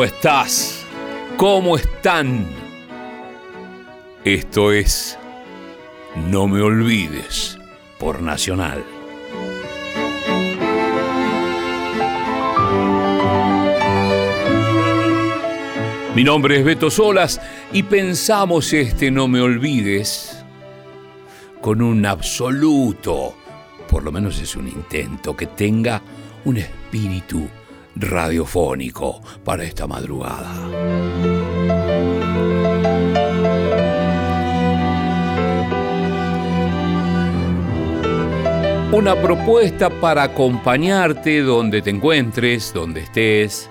¿Cómo estás? ¿Cómo están? Esto es No me olvides por Nacional. Mi nombre es Beto Solas y pensamos este No me olvides con un absoluto, por lo menos es un intento, que tenga un espíritu radiofónico para esta madrugada. Una propuesta para acompañarte donde te encuentres, donde estés.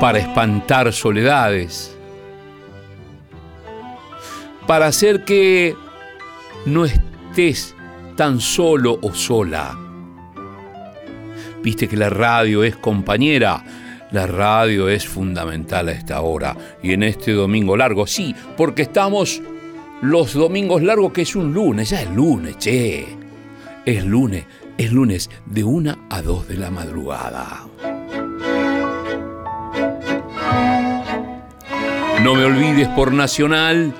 Para espantar soledades. Para hacer que no estés tan solo o sola. Viste que la radio es compañera, la radio es fundamental a esta hora y en este domingo largo, sí, porque estamos los domingos largos que es un lunes, ya es lunes, che. Es lunes, es lunes de una a dos de la madrugada. No me olvides por Nacional,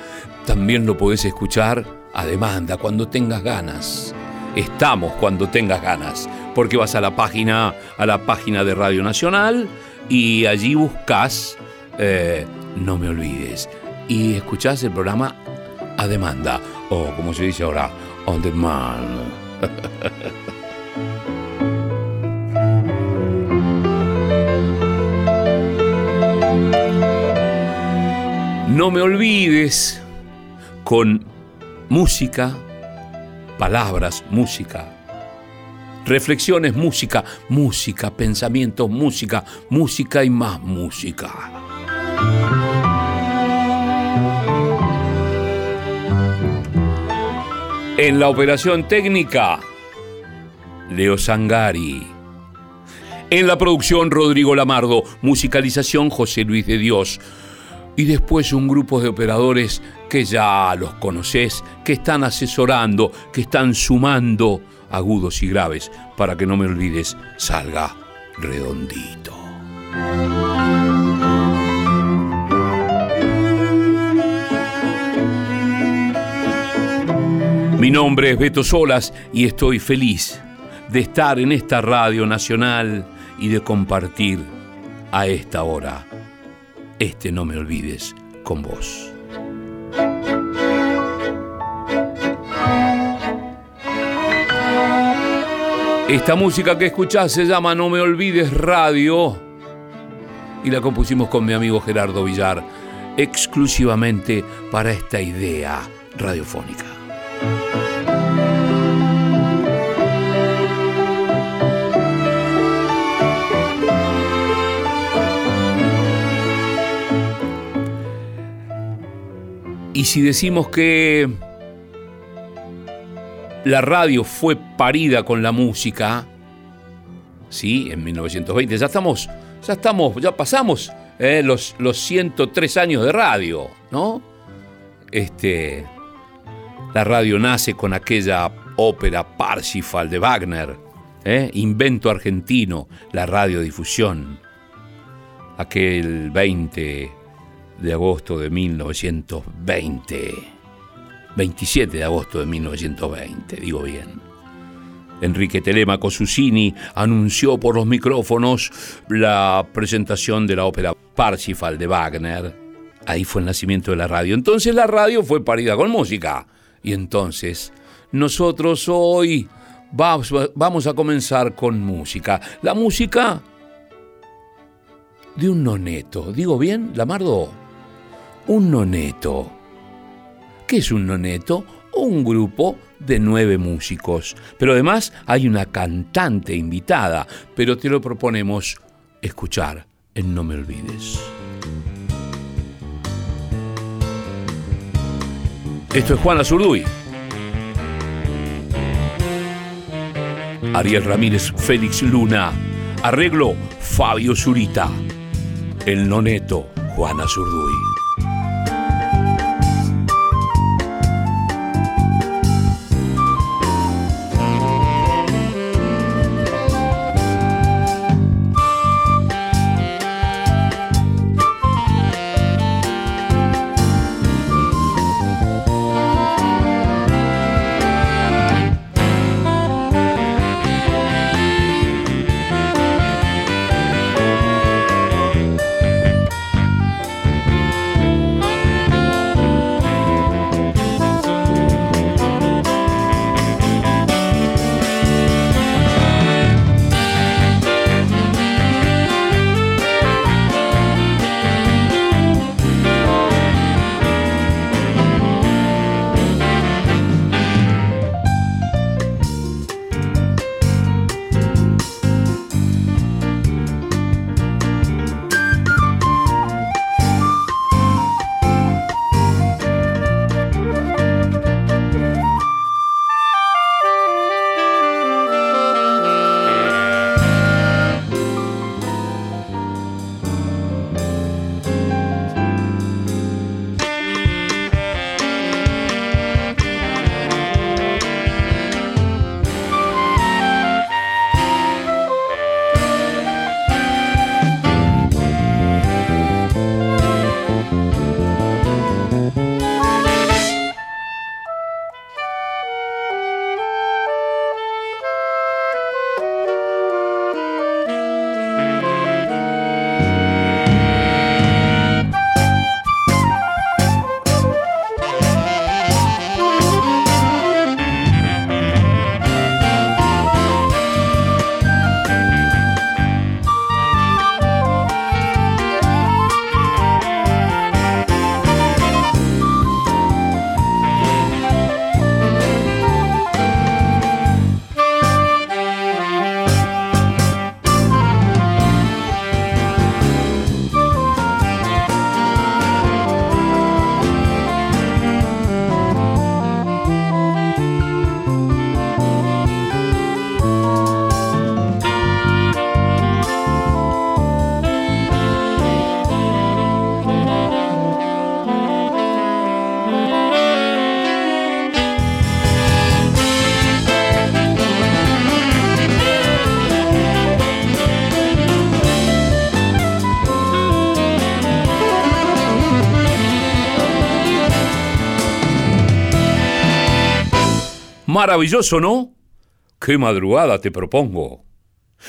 también lo podés escuchar a demanda, cuando tengas ganas. Estamos cuando tengas ganas, porque vas a la página, a la página de Radio Nacional y allí buscas eh, No me olvides y escuchás el programa a demanda o como se dice ahora, on demand. no me olvides con música, palabras, música. Reflexiones, música, música, pensamientos, música, música y más música. En la operación técnica, Leo Sangari. En la producción, Rodrigo Lamardo. Musicalización, José Luis de Dios y después un grupo de operadores que ya los conoces, que están asesorando, que están sumando agudos y graves para que no me olvides salga redondito. Mi nombre es Beto Solas y estoy feliz de estar en esta radio nacional y de compartir a esta hora este no me olvides con vos. Esta música que escuchás se llama No me olvides radio y la compusimos con mi amigo Gerardo Villar exclusivamente para esta idea radiofónica. Y si decimos que la radio fue parida con la música, sí, en 1920, ya estamos, ya estamos, ya pasamos eh, los, los 103 años de radio, ¿no? Este, la radio nace con aquella ópera Parsifal de Wagner, ¿eh? invento argentino, la radiodifusión, aquel 20 de agosto de 1920. 27 de agosto de 1920, digo bien. Enrique Telemaco Susini anunció por los micrófonos la presentación de la ópera Parsifal de Wagner. Ahí fue el nacimiento de la radio. Entonces la radio fue parida con música. Y entonces nosotros hoy vamos, a comenzar con música. La música de un noneto. ¿Digo bien, Lamardo? Un noneto. ¿Qué es un noneto? Un grupo de nueve músicos. Pero además hay una cantante invitada, pero te lo proponemos escuchar en No Me Olvides. Esto es Juana Zurduy. Ariel Ramírez Félix Luna. Arreglo Fabio Zurita. El noneto Juana Zurduy. Maravilloso, ¿no? ¡Qué madrugada te propongo!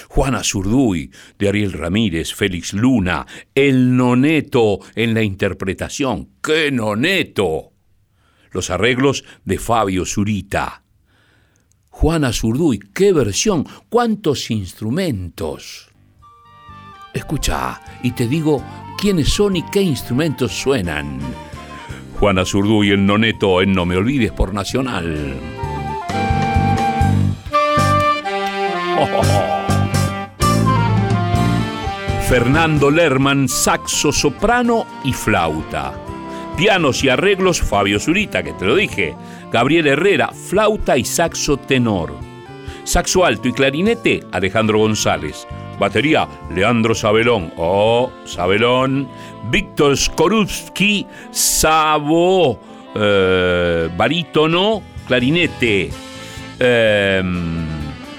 Juana Zurduy, de Ariel Ramírez, Félix Luna, el noneto en la interpretación. ¡Qué noneto! Los arreglos de Fabio Zurita. Juana Zurduy, qué versión, cuántos instrumentos. Escucha, y te digo quiénes son y qué instrumentos suenan. Juana Zurduy, el noneto en No Me Olvides por Nacional. Fernando Lerman, saxo, soprano y flauta. Pianos y arreglos, Fabio Zurita, que te lo dije. Gabriel Herrera, flauta y saxo tenor. Saxo alto y clarinete, Alejandro González. Batería, Leandro Sabelón. Oh, Sabelón. Víctor Skorupski, Sabo. Eh, barítono, clarinete. Em,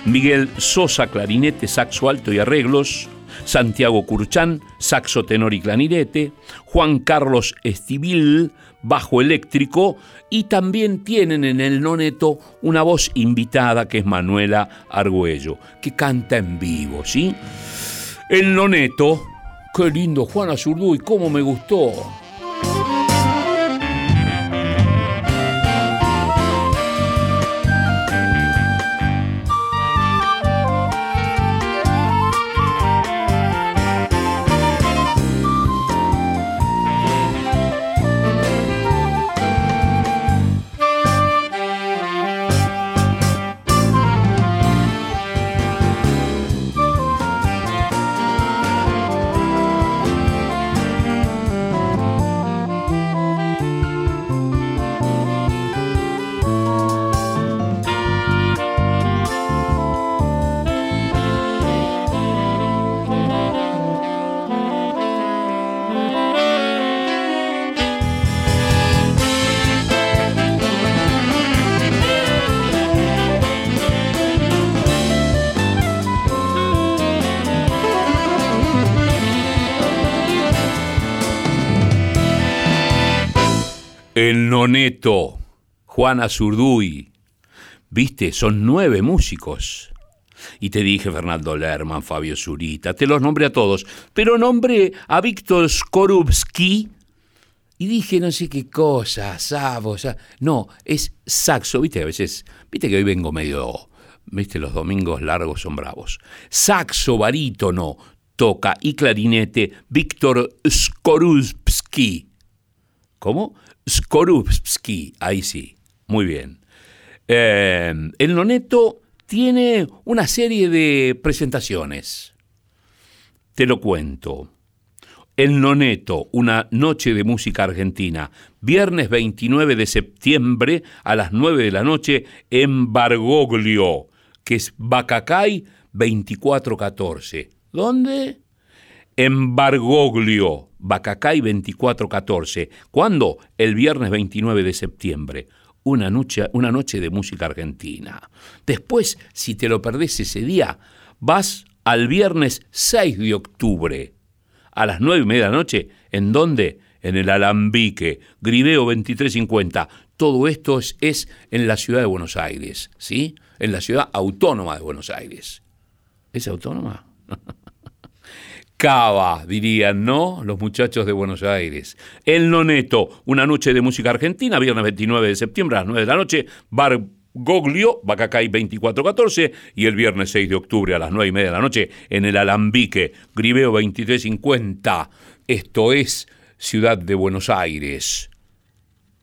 Miguel Sosa, clarinete, saxo alto y arreglos. Santiago Curchán, saxo tenor y clarinete. Juan Carlos Estibil, bajo eléctrico. Y también tienen en el noneto una voz invitada que es Manuela Argüello, que canta en vivo, ¿sí? El noneto, qué lindo Juana Zurduy, cómo me gustó. El Noneto, Juana Zurduy. Viste, son nueve músicos. Y te dije Fernando Lerman, Fabio Zurita, te los nombré a todos, pero nombré a Víctor Skorupski y dije no sé qué cosa, Sabo, no, es saxo, viste, a veces, viste que hoy vengo medio, viste, los domingos largos son bravos. Saxo barítono toca y clarinete Víctor Skorupski. ¿Cómo? Skorupski, ahí sí, muy bien. Eh, el Noneto tiene una serie de presentaciones. Te lo cuento. El Noneto, una noche de música argentina, viernes 29 de septiembre a las 9 de la noche en Bargoglio, que es Bacacay 2414. ¿Dónde? En Bargoglio, Bacacay 2414. ¿Cuándo? El viernes 29 de septiembre. Una noche, una noche de música argentina. Después, si te lo perdés ese día, vas al viernes 6 de octubre a las 9 y media de la noche. ¿En dónde? En el Alambique, Griveo 2350. Todo esto es, es en la ciudad de Buenos Aires, ¿sí? En la ciudad autónoma de Buenos Aires. ¿Es autónoma? Cava, dirían, ¿no? Los muchachos de Buenos Aires. El Noneto, una noche de música argentina, viernes 29 de septiembre a las 9 de la noche, Bar Goglio, Bacacay 2414, y el viernes 6 de octubre a las 9 y media de la noche en el Alambique, Griveo 2350. Esto es Ciudad de Buenos Aires.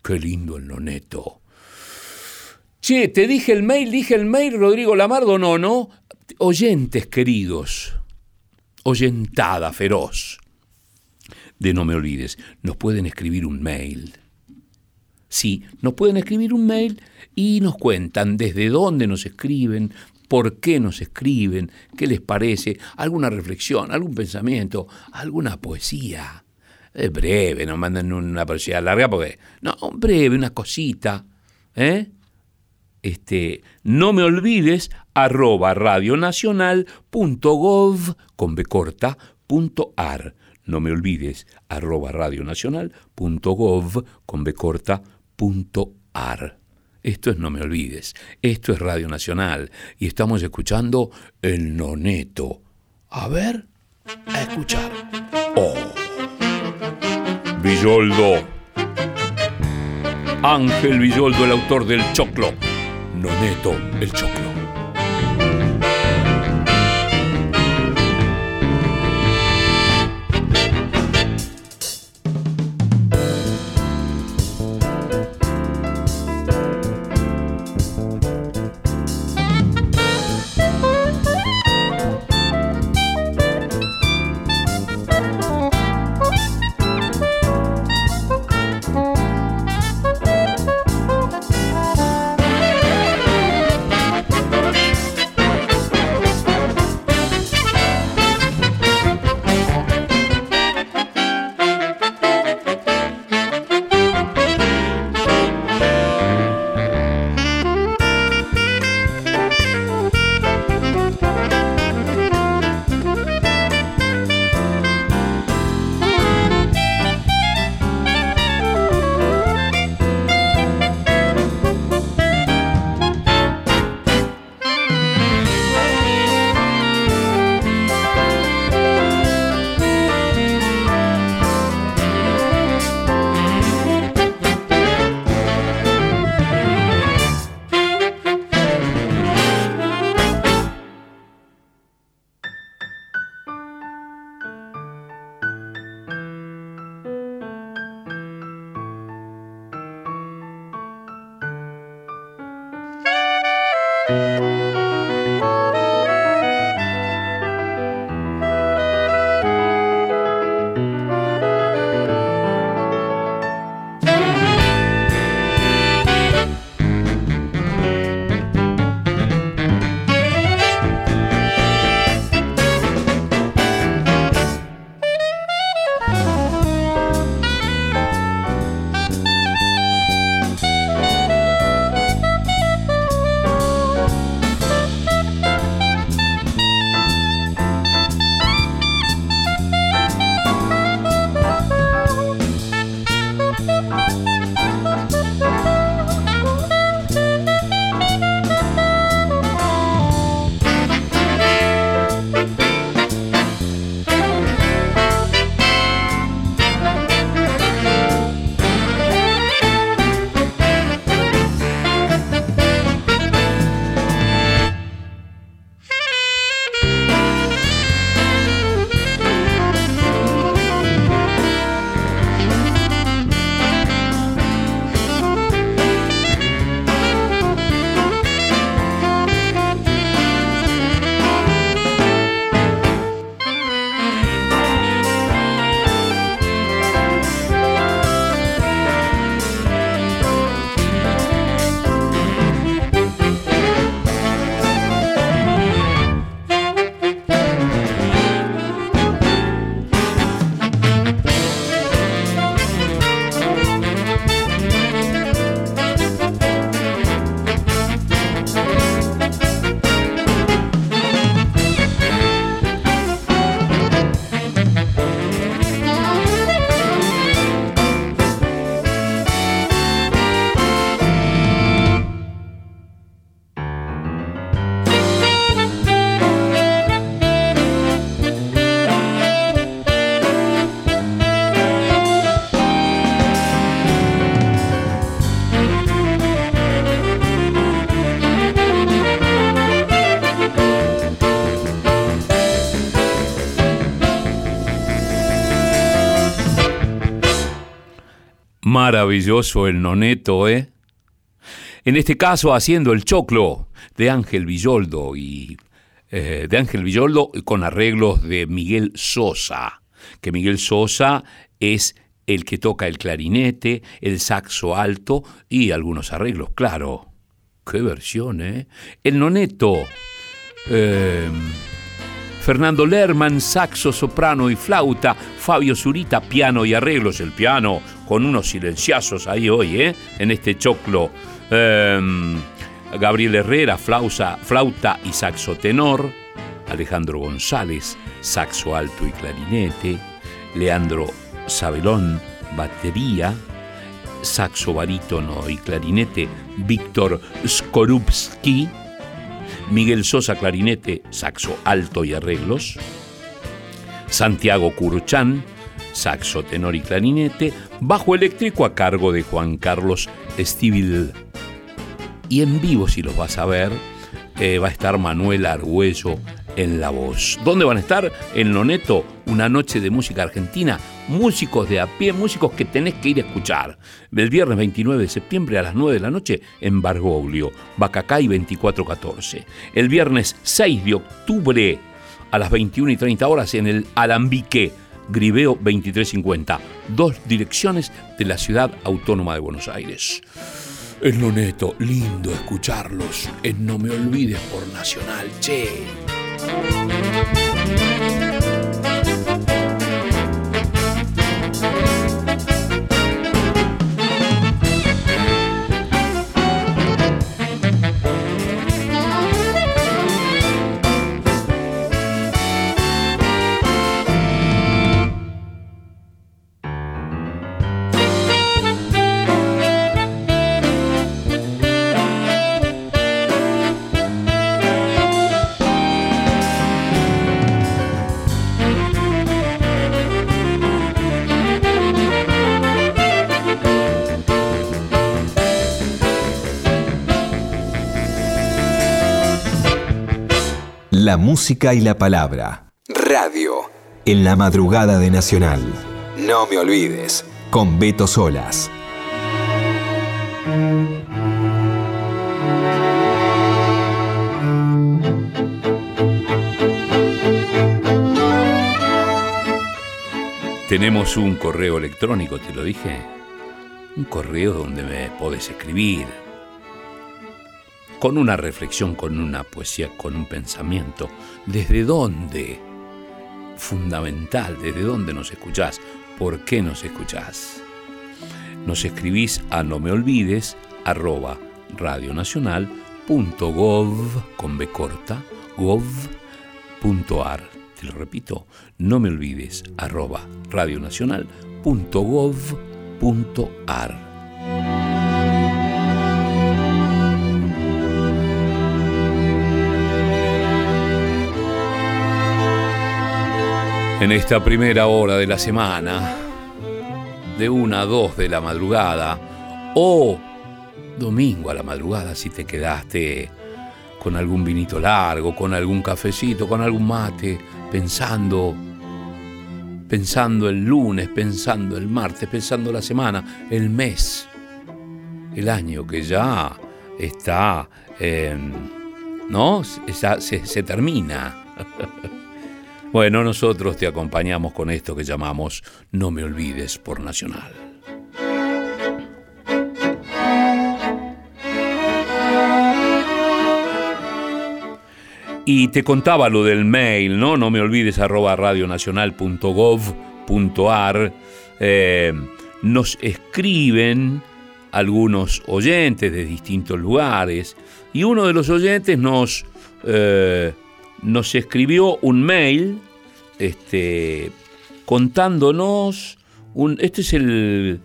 Qué lindo el Noneto. Che, te dije el mail, dije el mail, Rodrigo Lamardo, no, no. Oyentes queridos oyentada feroz. De no me olvides, nos pueden escribir un mail. Sí, nos pueden escribir un mail y nos cuentan desde dónde nos escriben, por qué nos escriben, qué les parece, alguna reflexión, algún pensamiento, alguna poesía. Es breve, no mandan una poesía larga porque. No, breve, una cosita. ¿Eh? Este, no me olvides, arroba radionacional.gov con B corta, punto ar. No me olvides, arroba radionacional.gov con B corta, punto ar. Esto es No Me Olvides, esto es Radio Nacional y estamos escuchando El Noneto. A ver, a escuchar. Oh, Villoldo. Ángel Villoldo, el autor del Choclo. Noneto, el Choclo. Maravilloso el noneto, ¿eh? En este caso haciendo el choclo de Ángel Villoldo y eh, de Ángel Villoldo con arreglos de Miguel Sosa, que Miguel Sosa es el que toca el clarinete, el saxo alto y algunos arreglos, claro. Qué versión, ¿eh? El noneto. Eh, Fernando Lerman, saxo, soprano y flauta, Fabio Zurita, piano y arreglos, el piano con unos silenciazos ahí hoy, ¿eh? en este choclo. Em, Gabriel Herrera, flauta, y saxo tenor, Alejandro González, saxo alto y clarinete, Leandro Sabelón, batería, saxo barítono y clarinete Víctor Skorupski, Miguel Sosa clarinete, saxo alto y arreglos, Santiago Curuchán, saxo tenor y clarinete, bajo eléctrico a cargo de Juan Carlos Estivil. Y en vivo, si los vas a ver, eh, va a estar Manuel Argüello en la voz. ¿Dónde van a estar? En Loneto, una noche de música argentina, músicos de a pie, músicos que tenés que ir a escuchar. El viernes 29 de septiembre a las 9 de la noche en Bargoglio, Bacacay 2414. El viernes 6 de octubre a las 21 y 30 horas en el Alambique, Gribeo 2350. Dos direcciones de la ciudad autónoma de Buenos Aires. En Loneto, lindo escucharlos en No Me Olvides por Nacional, che. Thank you. La música y la palabra. Radio. En la madrugada de Nacional. No me olvides. Con Beto Solas. Tenemos un correo electrónico, te lo dije. Un correo donde me podés escribir con una reflexión, con una poesía, con un pensamiento. ¿Desde dónde? Fundamental, ¿desde dónde nos escuchás? ¿Por qué nos escuchás? Nos escribís a no me olvides arroba radionacional.gov con B corta, gov.ar. Te lo repito, no me olvides arroba radionacional.gov.ar. En esta primera hora de la semana, de una a dos de la madrugada, o domingo a la madrugada si te quedaste con algún vinito largo, con algún cafecito, con algún mate, pensando, pensando el lunes, pensando el martes, pensando la semana, el mes, el año que ya está, ¿no? se termina. Bueno, nosotros te acompañamos con esto que llamamos No me olvides por Nacional. Y te contaba lo del mail, ¿no? No me olvides arroba radionacional.gov.ar. Eh, nos escriben algunos oyentes de distintos lugares y uno de los oyentes nos... Eh, nos escribió un mail este, contándonos, este es el,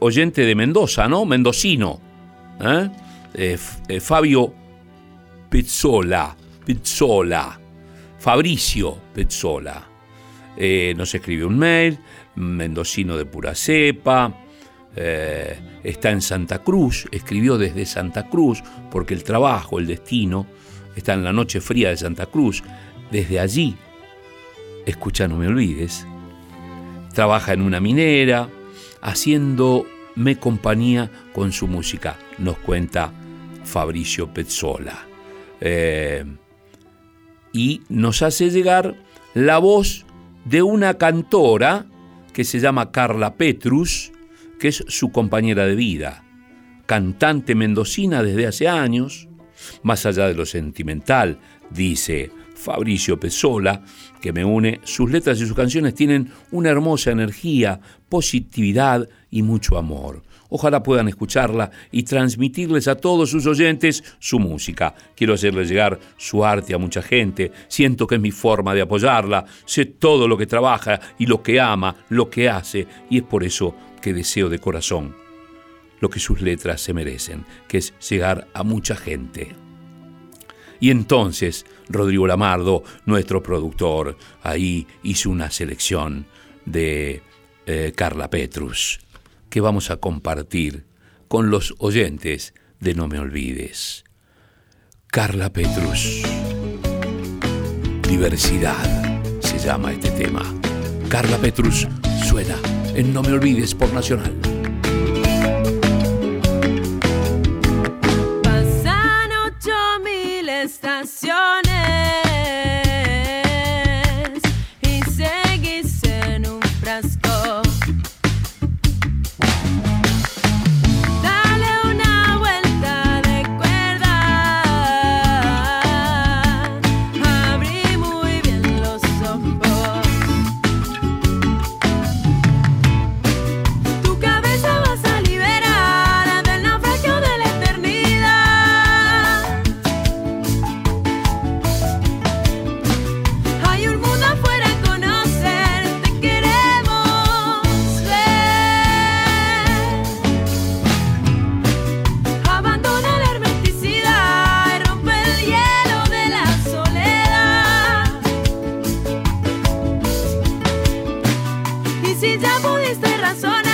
oyente de Mendoza, ¿no? Mendocino, ¿eh? Eh, eh, Fabio Pezzola, Pezzola, Fabricio Pezzola. nos escribió un mail, mendocino de pura cepa, está en Santa Cruz, escribió desde Santa Cruz, porque el trabajo, el destino, está en la noche fría de Santa Cruz. Desde allí, escucha, no me olvides, trabaja en una minera, haciéndome compañía con su música, nos cuenta Fabricio Pezzola. Eh, y nos hace llegar la voz de una cantora que se llama Carla Petrus, que es su compañera de vida, cantante mendocina desde hace años, más allá de lo sentimental, dice Fabricio Pesola, que me une, sus letras y sus canciones tienen una hermosa energía, positividad y mucho amor. Ojalá puedan escucharla y transmitirles a todos sus oyentes su música. Quiero hacerle llegar su arte a mucha gente. Siento que es mi forma de apoyarla. Sé todo lo que trabaja y lo que ama, lo que hace. Y es por eso que deseo de corazón lo que sus letras se merecen, que es llegar a mucha gente. Y entonces Rodrigo Lamardo, nuestro productor, ahí hizo una selección de eh, Carla Petrus, que vamos a compartir con los oyentes de No Me Olvides. Carla Petrus. Diversidad se llama este tema. Carla Petrus suena en No Me Olvides por Nacional. canciones. Estaciones.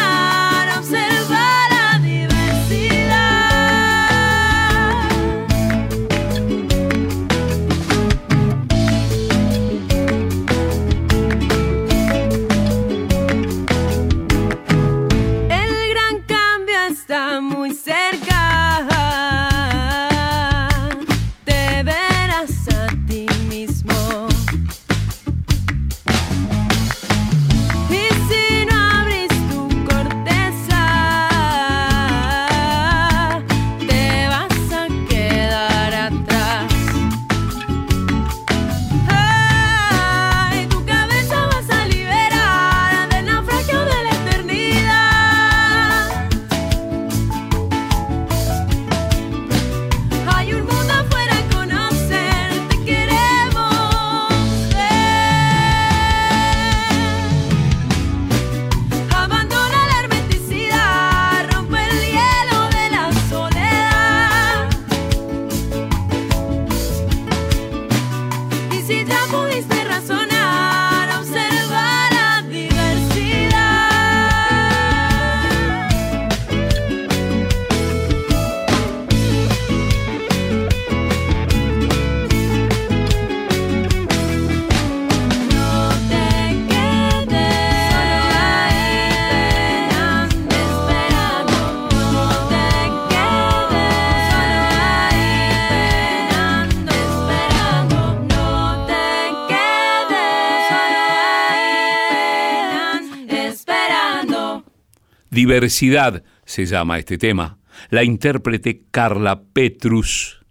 Diversidad se llama este tema. La intérprete Carla Petrus,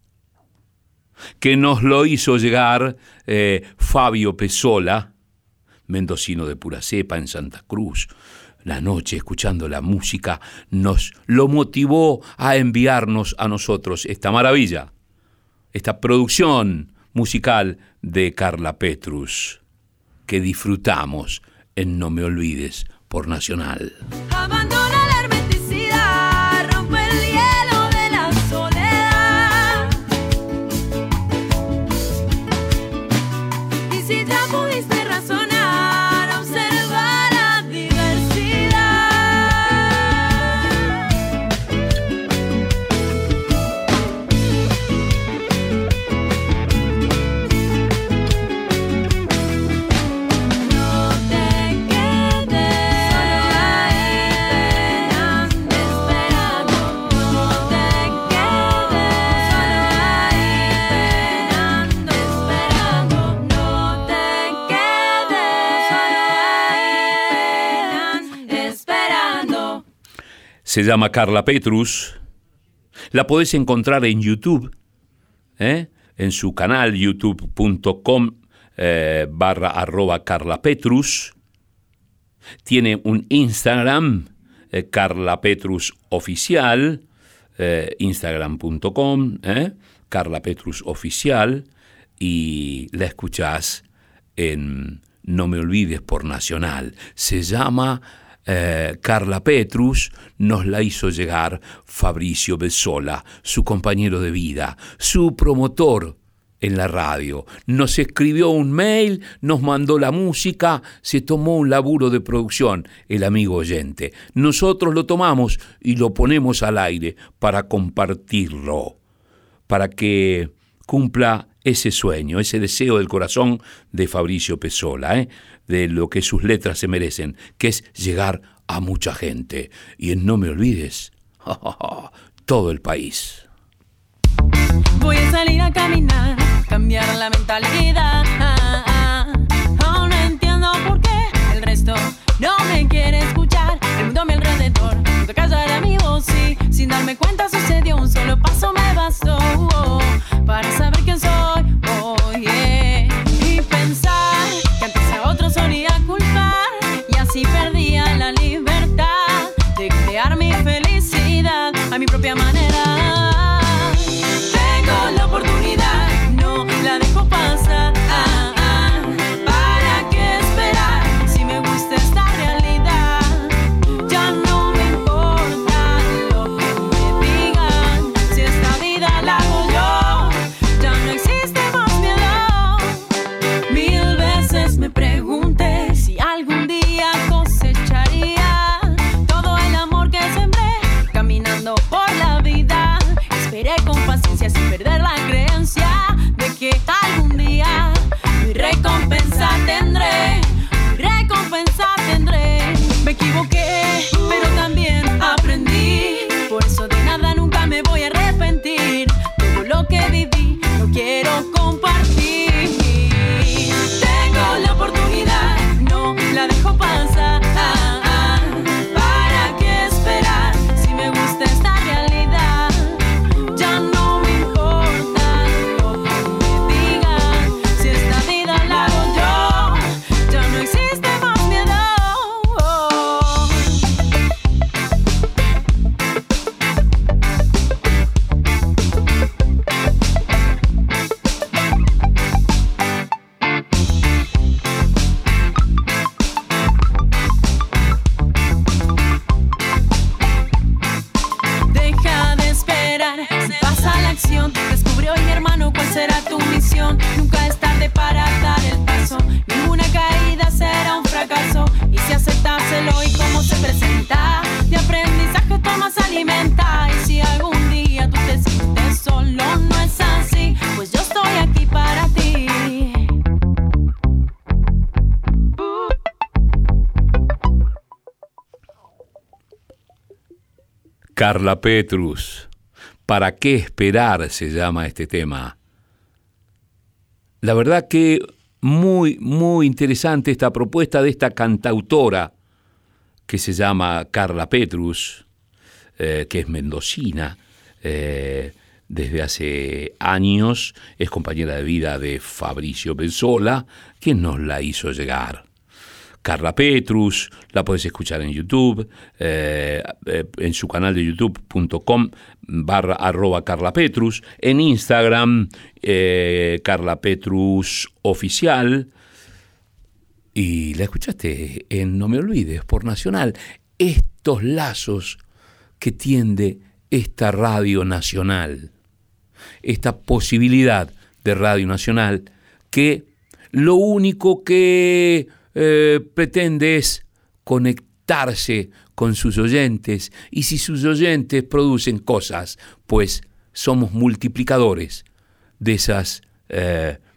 que nos lo hizo llegar eh, Fabio Pesola, mendocino de pura cepa en Santa Cruz. La noche, escuchando la música, nos lo motivó a enviarnos a nosotros esta maravilla, esta producción musical de Carla Petrus, que disfrutamos en No Me Olvides por Nacional. Se llama Carla Petrus. La podés encontrar en YouTube, ¿eh? en su canal youtube.com eh, barra arroba Carla Petrus. Tiene un Instagram, eh, Carla Petrus Oficial, instagram.com, Carla Petrus Oficial, y la escuchás en No Me Olvides por Nacional. Se llama eh, Carla Petrus, nos la hizo llegar Fabricio Bessola, su compañero de vida, su promotor en la radio. Nos escribió un mail, nos mandó la música, se tomó un laburo de producción, el amigo oyente. Nosotros lo tomamos y lo ponemos al aire para compartirlo, para que cumpla ese sueño, ese deseo del corazón de Fabricio Pesola, ¿eh? de lo que sus letras se merecen, que es llegar a mucha gente. Y en No me olvides, todo el país. Voy a salir a caminar, cambiar la mentalidad. Aún no entiendo por qué el resto no me quiere escuchar. El mundo a mi alrededor, nunca callará mi voz. Y sin darme cuenta sucedió un solo paso me bastó para saber quién soy. Carla Petrus, ¿para qué esperar? se llama este tema. La verdad que muy, muy interesante esta propuesta de esta cantautora que se llama Carla Petrus, eh, que es mendocina, eh, desde hace años es compañera de vida de Fabricio Benzola, quien nos la hizo llegar. Carla Petrus, la podés escuchar en YouTube, eh, eh, en su canal de youtube.com barra arroba Carla Petrus, en Instagram eh, Carla Petrus Oficial, y la escuchaste en No Me Olvides por Nacional, estos lazos que tiende esta radio nacional, esta posibilidad de radio nacional que lo único que eh, pretende es conectarse con sus oyentes y si sus oyentes producen cosas, pues somos multiplicadores de esos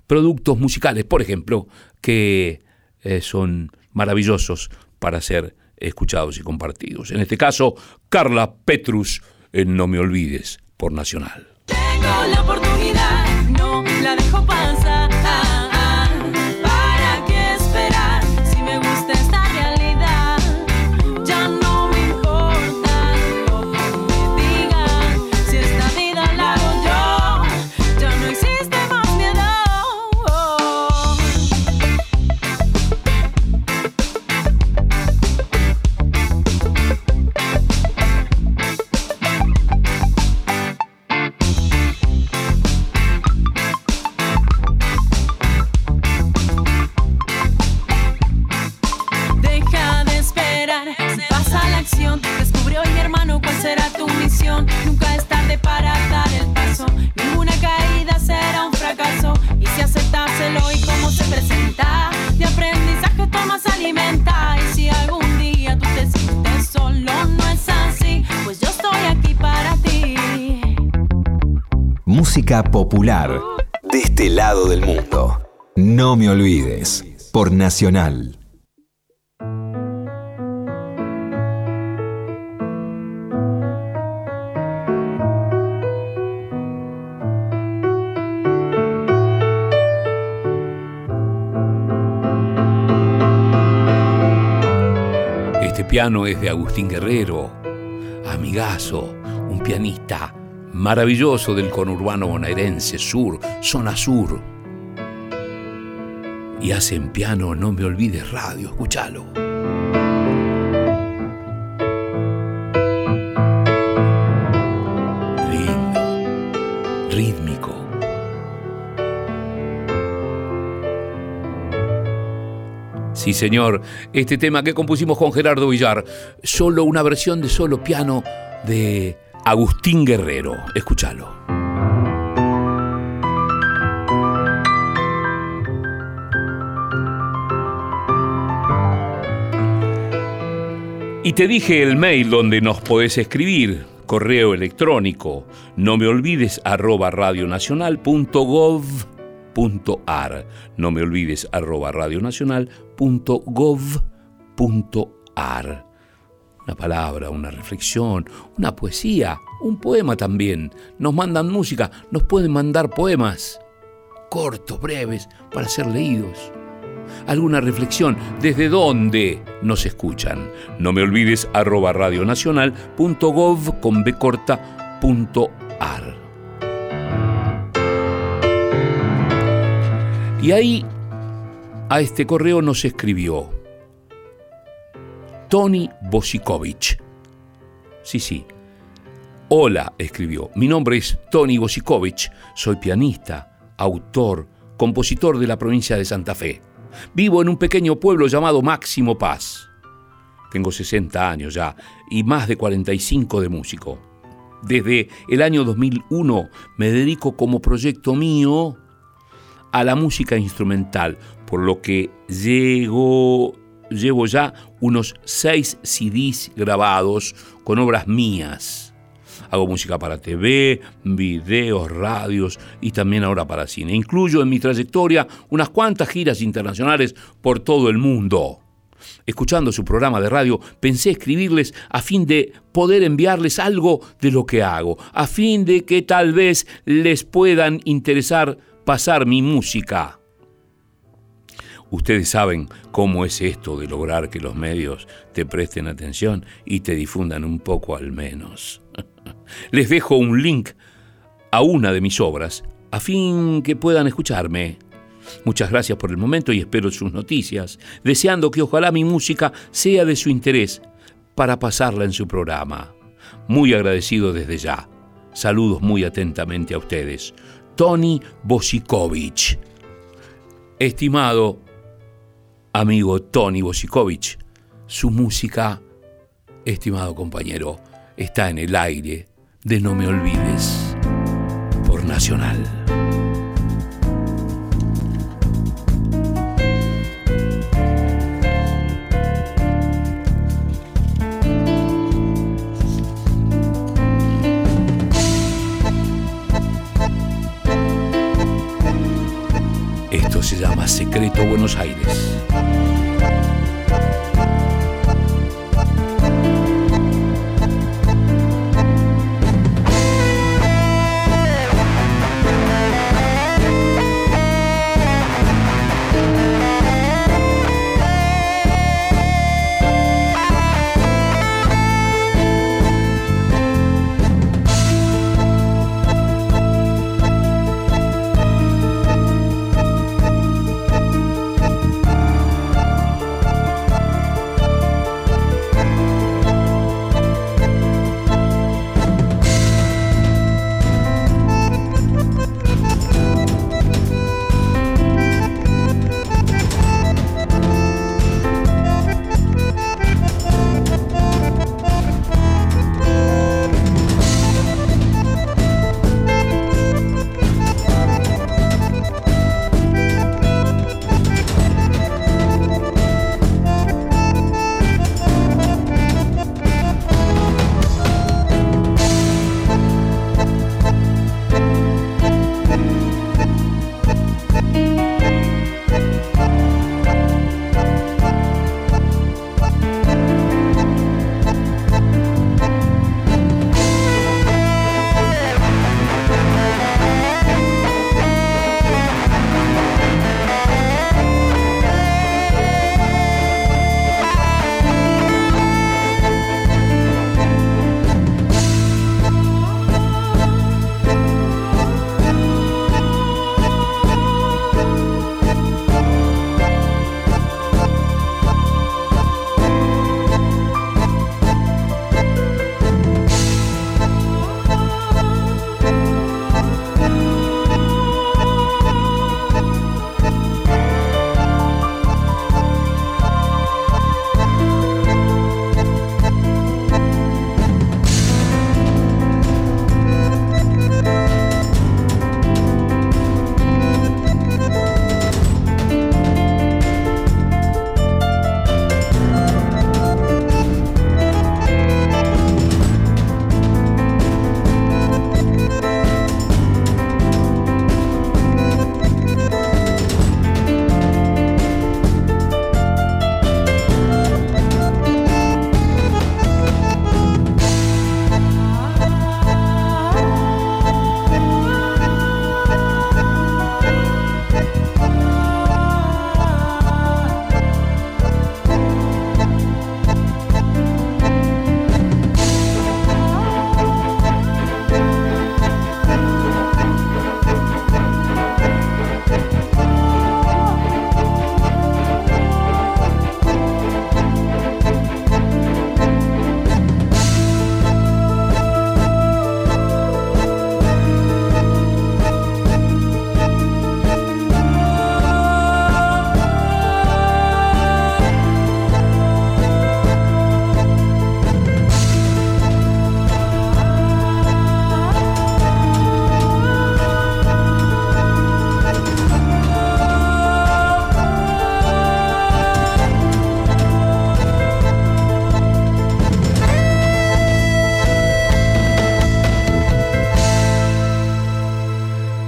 productos musicales, por ejemplo, que eh, son maravillosos para ser escuchados y compartidos. En este caso, Carla Petrus, en No Me Olvides, por Nacional. Tengo la oportunidad, no la dejo pasar. Música popular de este lado del mundo. No me olvides, por Nacional. Este piano es de Agustín Guerrero, amigazo, un pianista maravilloso del conurbano bonaerense, sur, zona sur. Y hace en piano No me olvides radio, escúchalo. Lindo, rítmico. Sí, señor, este tema que compusimos con Gerardo Villar, solo una versión de solo piano de Agustín Guerrero. Escúchalo. Y te dije el mail donde nos podés escribir, correo electrónico, no me olvides arroba radionacional.gov.ar, no me olvides arroba radionacional.gov.ar. Una palabra, una reflexión, una poesía, un poema también. Nos mandan música, nos pueden mandar poemas, cortos, breves, para ser leídos alguna reflexión, desde dónde nos escuchan. No me olvides arroba radionacional.gov con b corta punto ar. Y ahí a este correo nos escribió Tony Bosikovic. Sí, sí. Hola, escribió. Mi nombre es Tony Bosikovic. Soy pianista, autor, compositor de la provincia de Santa Fe. Vivo en un pequeño pueblo llamado Máximo Paz. Tengo 60 años ya y más de 45 de músico. Desde el año 2001 me dedico como proyecto mío a la música instrumental, por lo que llego, llevo ya unos 6 CDs grabados con obras mías. Hago música para TV, videos, radios y también ahora para cine. Incluyo en mi trayectoria unas cuantas giras internacionales por todo el mundo. Escuchando su programa de radio, pensé escribirles a fin de poder enviarles algo de lo que hago, a fin de que tal vez les puedan interesar pasar mi música. Ustedes saben cómo es esto de lograr que los medios te presten atención y te difundan un poco al menos. Les dejo un link a una de mis obras a fin que puedan escucharme. Muchas gracias por el momento y espero sus noticias, deseando que ojalá mi música sea de su interés para pasarla en su programa. Muy agradecido desde ya. Saludos muy atentamente a ustedes. Tony Bosikovic. Estimado amigo Tony Bosikovic, su música, estimado compañero, está en el aire de No Me Olvides por Nacional. Secreto Buenos Aires.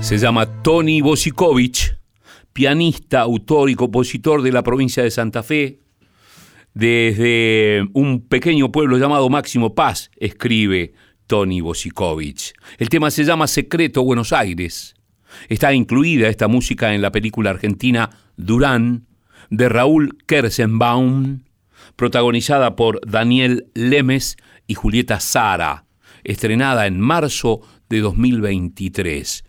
Se llama Tony Bosikovich, pianista, autor y compositor de la provincia de Santa Fe. Desde un pequeño pueblo llamado Máximo Paz escribe Tony Bosikovich. El tema se llama Secreto Buenos Aires. Está incluida esta música en la película argentina Durán de Raúl Kersenbaum, protagonizada por Daniel Lemes y Julieta Sara, estrenada en marzo de 2023,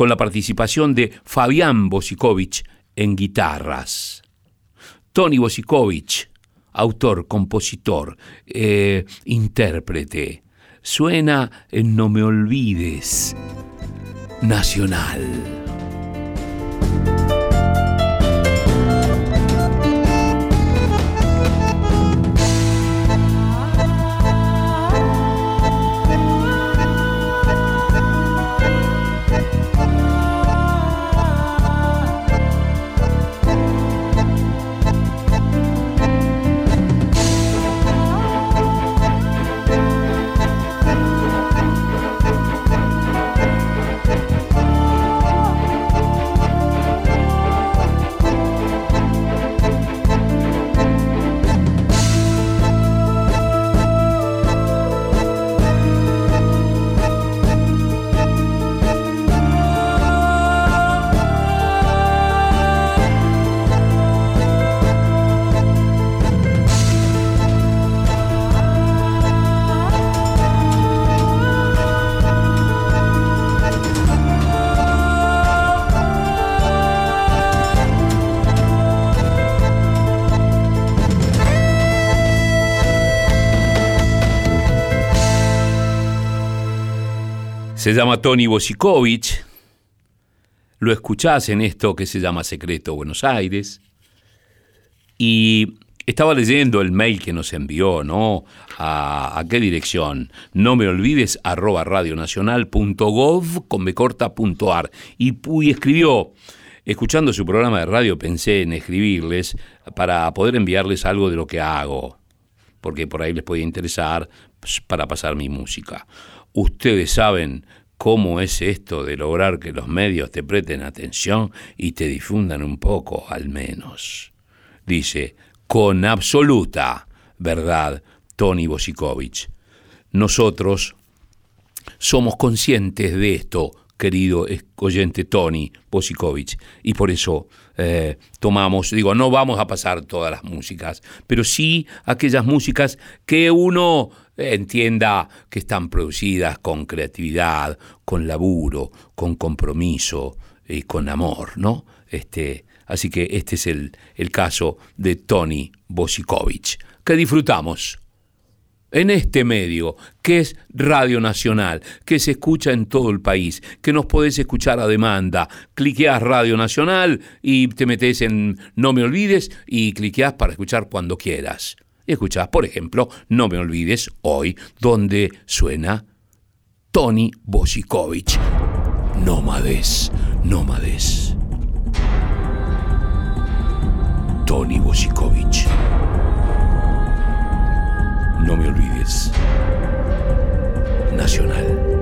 con la participación de Fabián Bosikovich en guitarras. Tony Bosikovich, autor, compositor, eh, intérprete, suena en No me olvides, nacional. Se llama Tony Bosikovich. Lo escuchás en esto que se llama Secreto Buenos Aires. Y estaba leyendo el mail que nos envió, ¿no? ¿A, qué dirección? No me olvides, arroba radionacional.gov con becorta.ar. Y, y escribió, escuchando su programa de radio pensé en escribirles para poder enviarles algo de lo que hago, porque por ahí les puede interesar pues, para pasar mi música. Ustedes saben cómo es esto de lograr que los medios te presten atención y te difundan un poco, al menos. Dice, con absoluta verdad, Tony Bosikovich. Nosotros somos conscientes de esto, querido oyente Tony Bosikovich, y por eso eh, tomamos, digo, no vamos a pasar todas las músicas, pero sí aquellas músicas que uno entienda que están producidas con creatividad, con laburo, con compromiso y con amor, ¿no? Este, así que este es el, el caso de Tony Bosikovich, que disfrutamos en este medio, que es Radio Nacional, que se escucha en todo el país, que nos podés escuchar a demanda. Cliqueás Radio Nacional y te metes en No Me Olvides y cliqueás para escuchar cuando quieras. Y escuchás, por ejemplo, No Me Olvides hoy, donde suena Tony Bosikovich. Nómades, nómades. Tony Bosikovich. No me olvides. Nacional.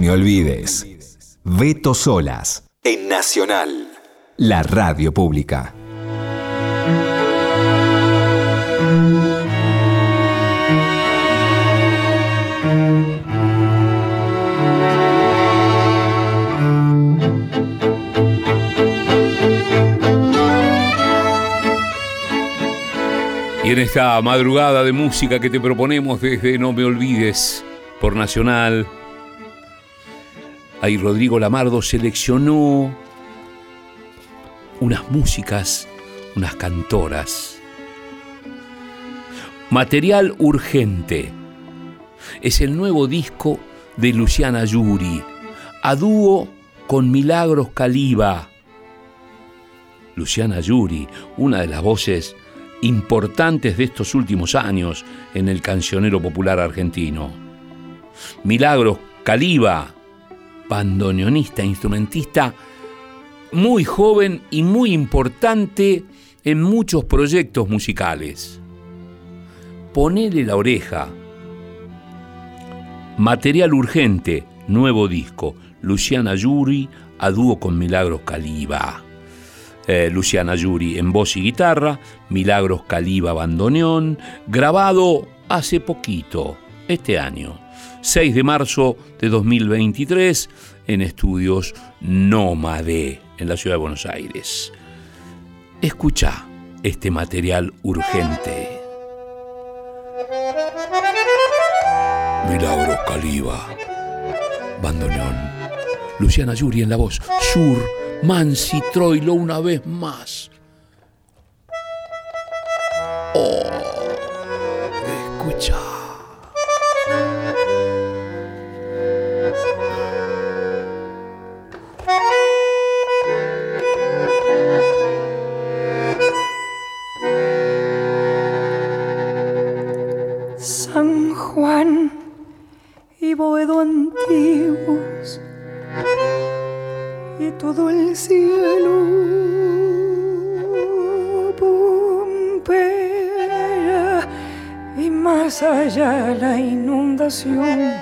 Me olvides. Beto Solas. En Nacional. La radio pública. Y en esta madrugada de música que te proponemos desde No Me Olvides por Nacional, ahí Rodrigo Lamardo seleccionó unas músicas, unas cantoras. Material Urgente es el nuevo disco de Luciana Yuri, a dúo con Milagros Caliba. Luciana Yuri, una de las voces importantes de estos últimos años en el cancionero popular argentino. Milagros Caliba, bandoneonista, instrumentista muy joven y muy importante en muchos proyectos musicales. Ponele la oreja. Material urgente, nuevo disco. Luciana Yuri a dúo con Milagros Caliba. Eh, Luciana Yuri en voz y guitarra, Milagros Caliba bandoneón, grabado hace poquito, este año, 6 de marzo de 2023, en estudios Nómade, en la ciudad de Buenos Aires. Escucha este material urgente. Milagros Caliba, bandoneón, Luciana Yuri en la voz, Sur, Mansi Troilo una vez más. Oh, escucha. Y todo el cielo Pompeya y más allá la inundación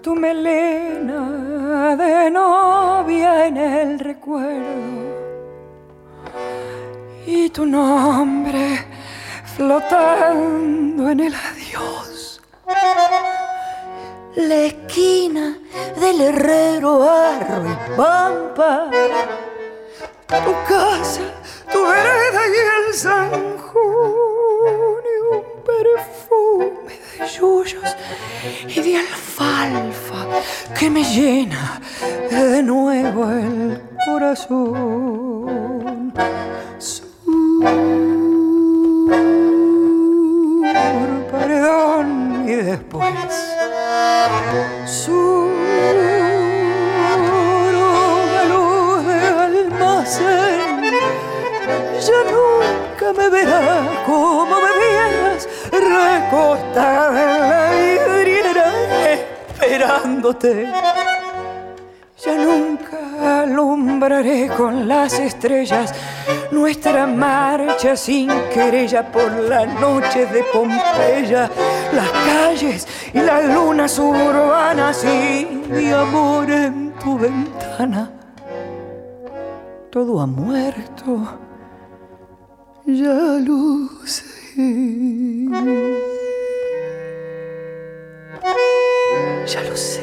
tu melena de novia en el recuerdo y tu nombre flotando en el. La esquina del herrero Arro y Pampa, tu casa, tu vereda y el Sanjón y un perfume de yuyos y de alfalfa que me llena de nuevo el corazón. Sur, perdón y después Una luz de almacén. Ya nunca me verás como me veías Recostada en la vidriera Esperándote. Ya nunca alumbraré con las estrellas. Nuestra marcha sin querella por las noches de Pompeya, las calles y las lunas urbanas y mi amor en tu ventana. Todo ha muerto, ya lo sé. Ya lo sé.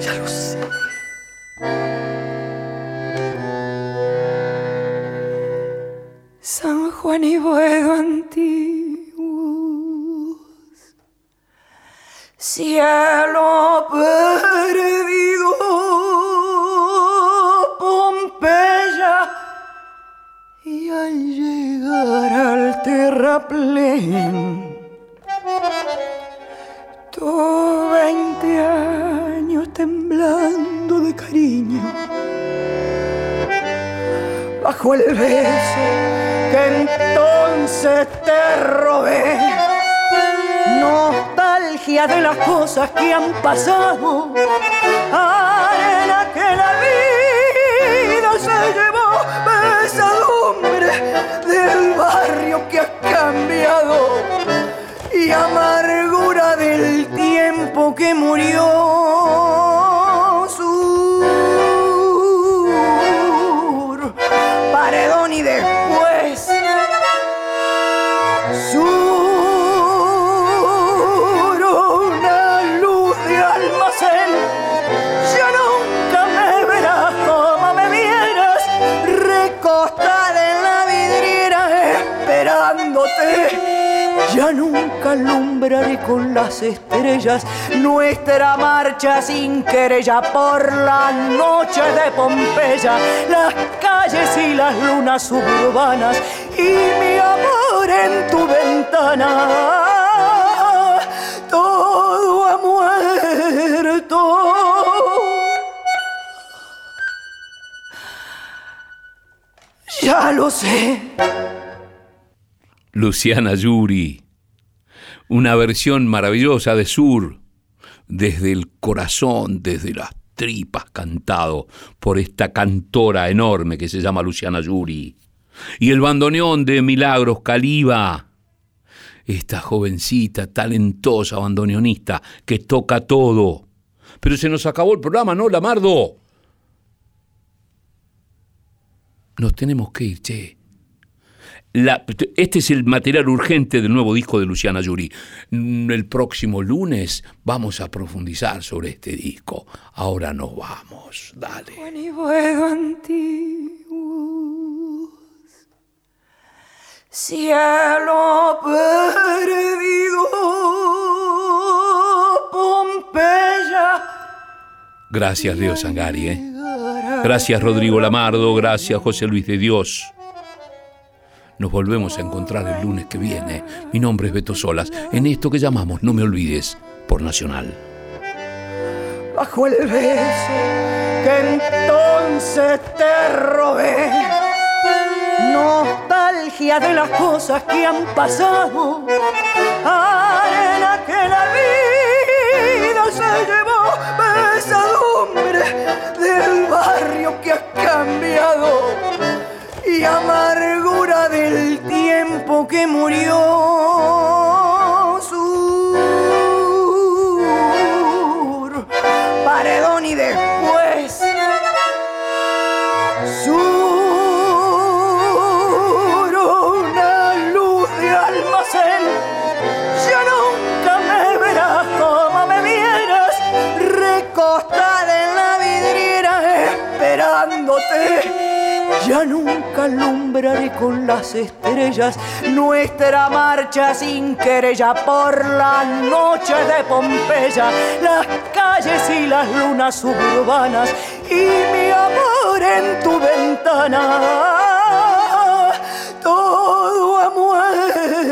Ya lo sé. San Juan y Boedo antiguos, cielo perdido, Pompeya, y al llegar al terraplén, tú veinte años temblando de cariño bajo el beso que entonces te robé. Nostalgia de las cosas que han pasado, arena que la vida se llevó, pesadumbre del barrio que ha cambiado y amargura del tiempo que murió. Sur, paredón y después. Alumbraré con las estrellas nuestra marcha sin querella por la noche de Pompeya, las calles y las lunas suburbanas y mi amor en tu ventana. Todo ha muerto. Ya lo sé. Luciana Yuri, una versión maravillosa de Sur, desde el corazón, desde las tripas, cantado por esta cantora enorme que se llama Luciana Yuri. Y el bandoneón de Milagros Caliba, esta jovencita, talentosa bandoneonista que toca todo. Pero se nos acabó el programa, ¿no, Lamardo? Nos tenemos que ir, che. La- este es el material urgente del nuevo disco de Luciana Yuri. Mm, El próximo lunes vamos a profundizar sobre este disco. Ahora nos vamos. Dale. Antiguos, cielo perdido, Pompeya. Gracias, Leo Sangari. ¿eh? Gracias, Rodrigo Lamardo. Gracias, José Luis de Dios. Nos volvemos a encontrar el lunes que viene. Mi nombre es Beto Solas. En esto que llamamos No Me Olvides por Nacional. bajo el beso que entonces te robé. Nostalgia de las cosas que han pasado, arena que la vida se llevó, pesadumbre del barrio que has cambiado y amargura del tiempo que murió. Sur, paredón y después. Sur, una luz de almacén. Ya nunca me verás como me vieras, recostada en la vidriera esperándote. Ya nunca alumbraré con las estrellas nuestra marcha sin querella por las noches de Pompeya, las calles y las lunas suburbanas y mi amor en tu ventana. Todo ha muerto.